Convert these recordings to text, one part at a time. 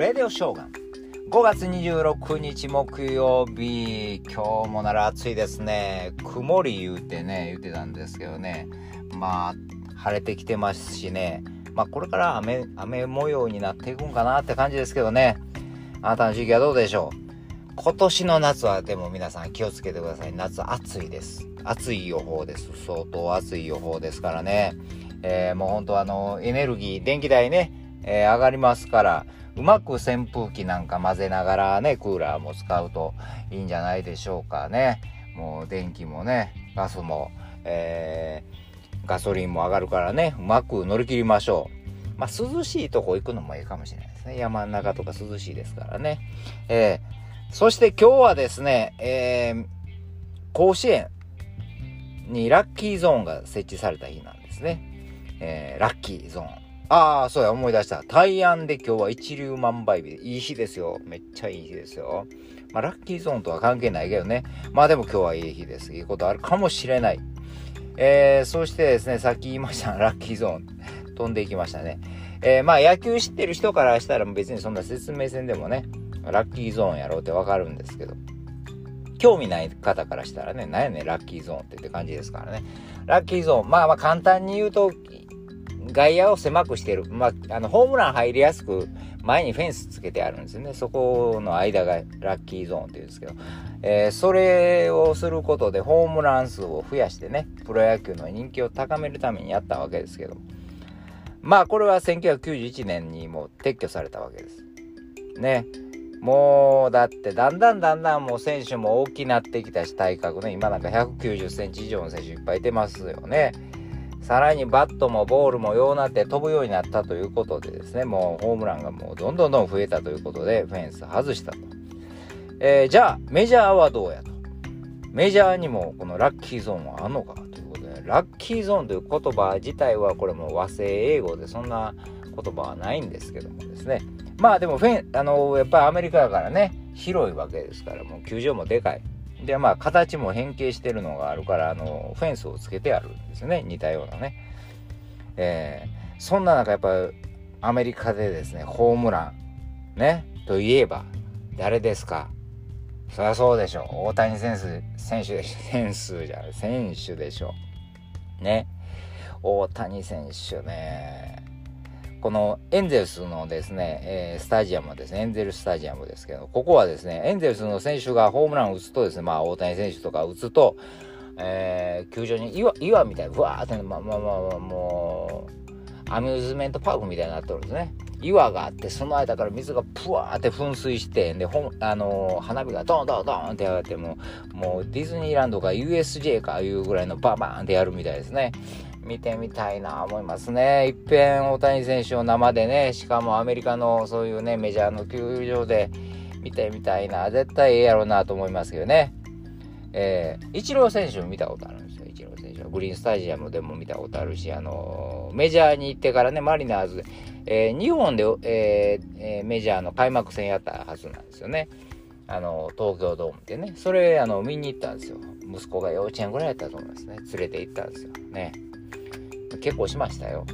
レディオショーガン。5月26日木曜日。今日もなら暑いですね。曇り言うてね言ってたんですけどね。まあ晴れてきてますしね。まあこれから雨雨模様になっていくんかなって感じですけどね。あなたの時期はどうでしょう？今年の夏はでも皆さん気をつけてください。夏暑いです。暑い予報です。相当暑い予報ですからね。えー、もう本当あのエネルギー電気代ね、えー、上がりますからうまく扇風機なんか混ぜながらねクーラーも使うといいんじゃないでしょうかねもう電気もねガスも、えー、ガソリンも上がるからねうまく乗り切りましょうまあ涼しいとこ行くのもいいかもしれないですね山の中とか涼しいですからねえー、そして今日はですね、えー、甲子園にラッキーゾーンが設置された日なんですね。えー、ラッキーゾーン。ああ、そうや、思い出した。大安で今日は一粒万倍日。いい日ですよ。めっちゃいい日ですよ。まあ、ラッキーゾーンとは関係ないけどね。まあでも今日はいい日です。いいことあるかもしれない。えー、そしてですね、さっき言いましたラッキーゾーン。飛んでいきましたね。えー、まあ野球知ってる人からしたら別にそんな説明戦でもね、ラッキーゾーンやろうってわかるんですけど。興味ない方からしたらね、何やねん、ラッキーゾーンってって感じですからね。ラッキーゾーン、まあまあ簡単に言うと、外野を狭くしてる。まあ、あの、ホームラン入りやすく、前にフェンスつけてあるんですよね。そこの間がラッキーゾーンって言うんですけど、えー、それをすることでホームラン数を増やしてね、プロ野球の人気を高めるためにやったわけですけど、まあ、これは1991年にも撤去されたわけです。ね。もう、だって、だんだんだんだんもう選手も大きなってきたし、体格ね、今なんか190センチ以上の選手いっぱいいてますよね。さらにバットもボールもようなって飛ぶようになったということでですね、もうホームランがもうどんどんどん増えたということで、フェンス外したと。えー、じゃあ、メジャーはどうやと？メジャーにもこのラッキーゾーンはあんのかということで、ラッキーゾーンという言葉自体はこれも和製英語でそんな言葉はないんですけどもですね。まあでもフェン、あの、やっぱりアメリカだからね、広いわけですから、もう球場もでかい。でまあ形も変形してるのがあるからあのフェンスをつけてあるんですよね。似たようなね。えー、そんな中やっぱアメリカでですねホームランねといえば誰ですか？そりゃそうでしょ大谷選手選手でしょ。選手じゃない選手でしょ。ね。大谷選手ね。このエンゼルスのですね、えー、スタジアムですね、エンゼルスタジアムですけど、ここはですね、エンゼルスの選手がホームランを打つとですね、まあ大谷選手とか打つと、えー、球場に岩岩みたいに、うわーって、まあまあまあ、まあ、もう、アミューズメントパークみたいになってるんですね。岩があって、その間から水がプワーって噴水して、で、ほあのー、花火がドンドンドンってやって、もう、もうディズニーランドか USJ かいうぐらいのバンバンってやるみたいですね。見てみたいな思いますね。いっぺん大谷選手を生でね、しかもアメリカのそういうね、メジャーの球場で見てみたいな。絶対ええやろうなと思いますけどね。えー、イチロー選手も見たことあるんですよ、イチロー選手は。グリーンスタジアムでも見たことあるし、あのー、メジャーに行ってからね、マリナーズで、えー、日本で、えー、メジャーの開幕戦やったはずなんですよね。あの、東京ドームでね。それ、あの、見に行ったんですよ。息子が幼稚園ぐらいやったと思いますね。連れて行ったんですよ。ね。結構しましたよ。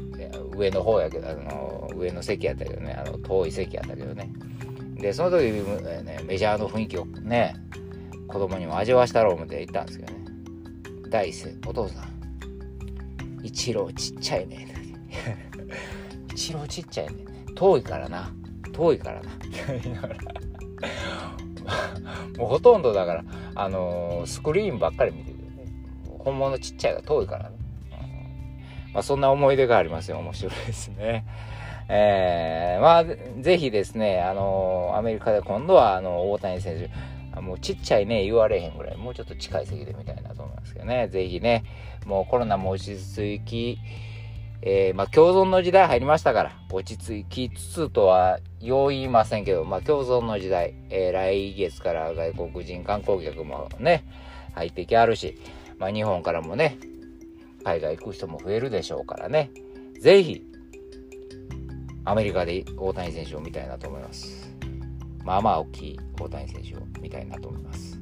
上の方やけど、あの、上の席やったけどね、あの、遠い席やったけどね。で、その時、ね、メジャーの雰囲気をね、子供にも味わしたろう思って行ったんですけどね。第一声、お父さん、一郎ちっちゃいね。一郎ちっちゃいね。遠いからな。遠いからな。もうほとんどだから、あのー、スクリーンばっかり見てて、ね、本物ちっちゃいが遠いからね。まあ、そんな思い出がありますよ。面白いですね。えー、まあ、ぜひですね、あの、アメリカで今度は、あの、大谷選手、もうちっちゃいね、言われへんぐらい、もうちょっと近い席で見たいなと思いますけどね。ぜひね、もうコロナも落ち着き、えー、まあ、共存の時代入りましたから、落ち着きつつとはよう言いませんけど、まあ、共存の時代、えー、来月から外国人観光客もね、入ってきあるし、まあ、日本からもね、海外行く人も増えるでしょうからね。ぜひ、アメリカで大谷選手を見たいなと思います。まあまあ大きい大谷選手を見たいなと思います。